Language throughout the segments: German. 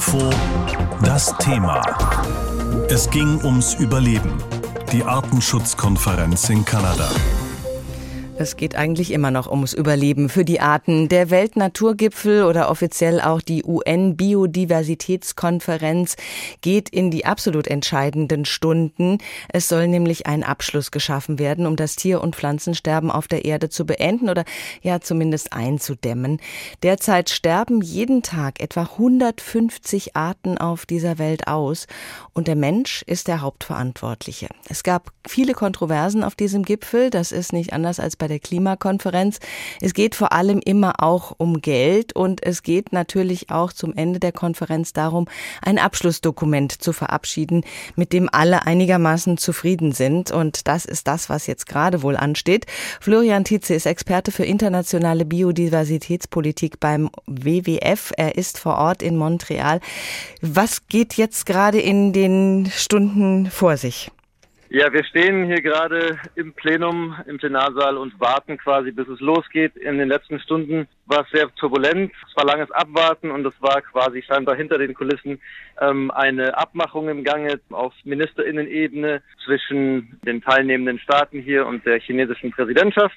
Info das Thema. Es ging ums Überleben. Die Artenschutzkonferenz in Kanada. Es geht eigentlich immer noch ums Überleben für die Arten. Der Weltnaturgipfel oder offiziell auch die UN-Biodiversitätskonferenz geht in die absolut entscheidenden Stunden. Es soll nämlich ein Abschluss geschaffen werden, um das Tier- und Pflanzensterben auf der Erde zu beenden oder ja zumindest einzudämmen. Derzeit sterben jeden Tag etwa 150 Arten auf dieser Welt aus und der Mensch ist der Hauptverantwortliche. Es gab viele Kontroversen auf diesem Gipfel. Das ist nicht anders als bei der Klimakonferenz. Es geht vor allem immer auch um Geld und es geht natürlich auch zum Ende der Konferenz darum, ein Abschlussdokument zu verabschieden, mit dem alle einigermaßen zufrieden sind. Und das ist das, was jetzt gerade wohl ansteht. Florian Tietze ist Experte für internationale Biodiversitätspolitik beim WWF. Er ist vor Ort in Montreal. Was geht jetzt gerade in den Stunden vor sich? Ja, wir stehen hier gerade im Plenum, im Plenarsaal und warten quasi, bis es losgeht. In den letzten Stunden war es sehr turbulent. Es war langes Abwarten und es war quasi scheinbar hinter den Kulissen ähm, eine Abmachung im Gange auf Ministerinnenebene zwischen den teilnehmenden Staaten hier und der chinesischen Präsidentschaft.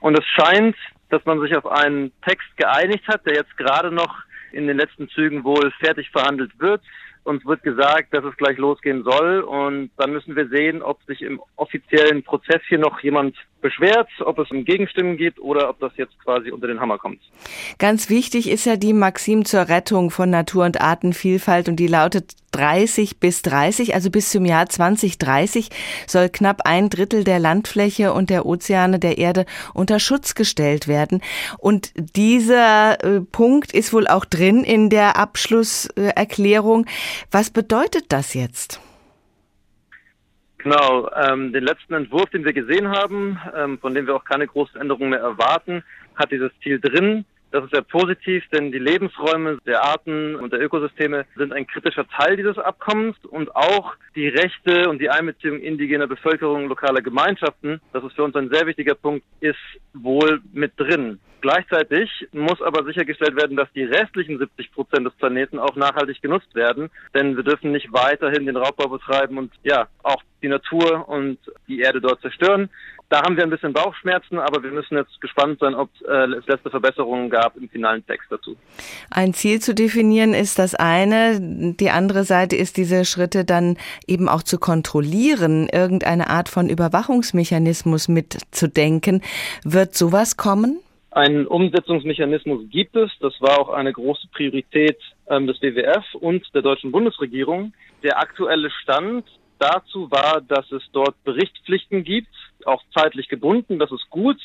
Und es scheint, dass man sich auf einen Text geeinigt hat, der jetzt gerade noch in den letzten Zügen wohl fertig verhandelt wird. Uns wird gesagt, dass es gleich losgehen soll und dann müssen wir sehen, ob sich im offiziellen Prozess hier noch jemand beschwert, ob es um Gegenstimmen gibt oder ob das jetzt quasi unter den Hammer kommt. Ganz wichtig ist ja die Maxim zur Rettung von Natur- und Artenvielfalt und die lautet 30 bis 30, also bis zum Jahr 2030 soll knapp ein Drittel der Landfläche und der Ozeane der Erde unter Schutz gestellt werden. Und dieser äh, Punkt ist wohl auch drin in der Abschlusserklärung. Was bedeutet das jetzt? Genau, ähm, den letzten Entwurf, den wir gesehen haben, ähm, von dem wir auch keine großen Änderungen mehr erwarten, hat dieses Ziel drin. Das ist sehr positiv, denn die Lebensräume der Arten und der Ökosysteme sind ein kritischer Teil dieses Abkommens und auch die Rechte und die Einbeziehung indigener Bevölkerung, lokaler Gemeinschaften, das ist für uns ein sehr wichtiger Punkt, ist wohl mit drin. Gleichzeitig muss aber sichergestellt werden, dass die restlichen 70 Prozent des Planeten auch nachhaltig genutzt werden, denn wir dürfen nicht weiterhin den Raubbau betreiben und ja, auch die Natur und die Erde dort zerstören. Da haben wir ein bisschen Bauchschmerzen, aber wir müssen jetzt gespannt sein, ob äh, es letzte Verbesserungen gab im finalen Text dazu. Ein Ziel zu definieren ist das eine. Die andere Seite ist, diese Schritte dann eben auch zu kontrollieren, irgendeine Art von Überwachungsmechanismus mitzudenken. Wird sowas kommen? Einen Umsetzungsmechanismus gibt es. Das war auch eine große Priorität ähm, des WWF und der deutschen Bundesregierung. Der aktuelle Stand dazu war, dass es dort Berichtspflichten gibt, auch zeitlich gebunden. Das ist gut.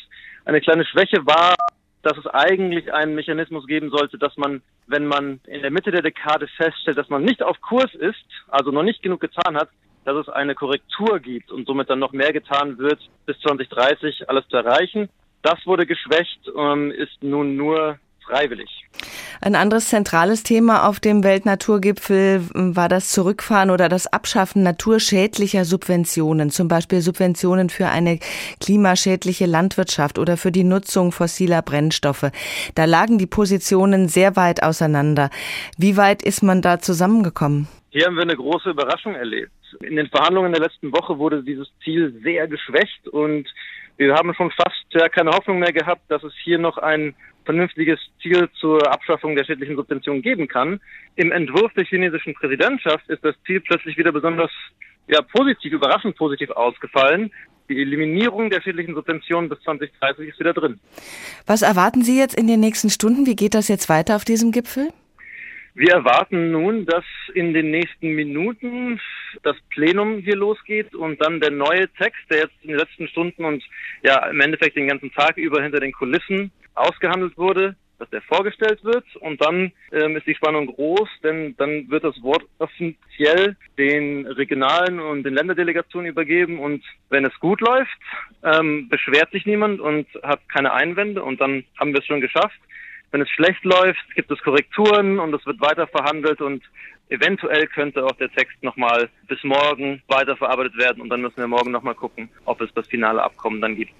Eine kleine Schwäche war, dass es eigentlich einen Mechanismus geben sollte, dass man, wenn man in der Mitte der Dekade feststellt, dass man nicht auf Kurs ist, also noch nicht genug getan hat, dass es eine Korrektur gibt und somit dann noch mehr getan wird, bis 2030 alles zu erreichen. Das wurde geschwächt, ist nun nur freiwillig. Ein anderes zentrales Thema auf dem Weltnaturgipfel war das Zurückfahren oder das Abschaffen naturschädlicher Subventionen, zum Beispiel Subventionen für eine klimaschädliche Landwirtschaft oder für die Nutzung fossiler Brennstoffe. Da lagen die Positionen sehr weit auseinander. Wie weit ist man da zusammengekommen? Hier haben wir eine große Überraschung erlebt. In den Verhandlungen der letzten Woche wurde dieses Ziel sehr geschwächt und wir haben schon fast ja keine Hoffnung mehr gehabt, dass es hier noch ein vernünftiges Ziel zur Abschaffung der schädlichen Subventionen geben kann. Im Entwurf der chinesischen Präsidentschaft ist das Ziel plötzlich wieder besonders ja, positiv, überraschend positiv ausgefallen. Die Eliminierung der schädlichen Subventionen bis 2030 ist wieder drin. Was erwarten Sie jetzt in den nächsten Stunden? Wie geht das jetzt weiter auf diesem Gipfel? Wir erwarten nun, dass in den nächsten Minuten das Plenum hier losgeht und dann der neue Text, der jetzt in den letzten Stunden und ja im Endeffekt den ganzen Tag über hinter den Kulissen ausgehandelt wurde, dass der vorgestellt wird und dann ähm, ist die Spannung groß, denn dann wird das Wort offiziell den regionalen und den Länderdelegationen übergeben und wenn es gut läuft, ähm, beschwert sich niemand und hat keine Einwände und dann haben wir es schon geschafft. Wenn es schlecht läuft, gibt es Korrekturen und es wird weiter verhandelt und eventuell könnte auch der Text nochmal bis morgen weiterverarbeitet werden und dann müssen wir morgen nochmal gucken, ob es das finale Abkommen dann gibt.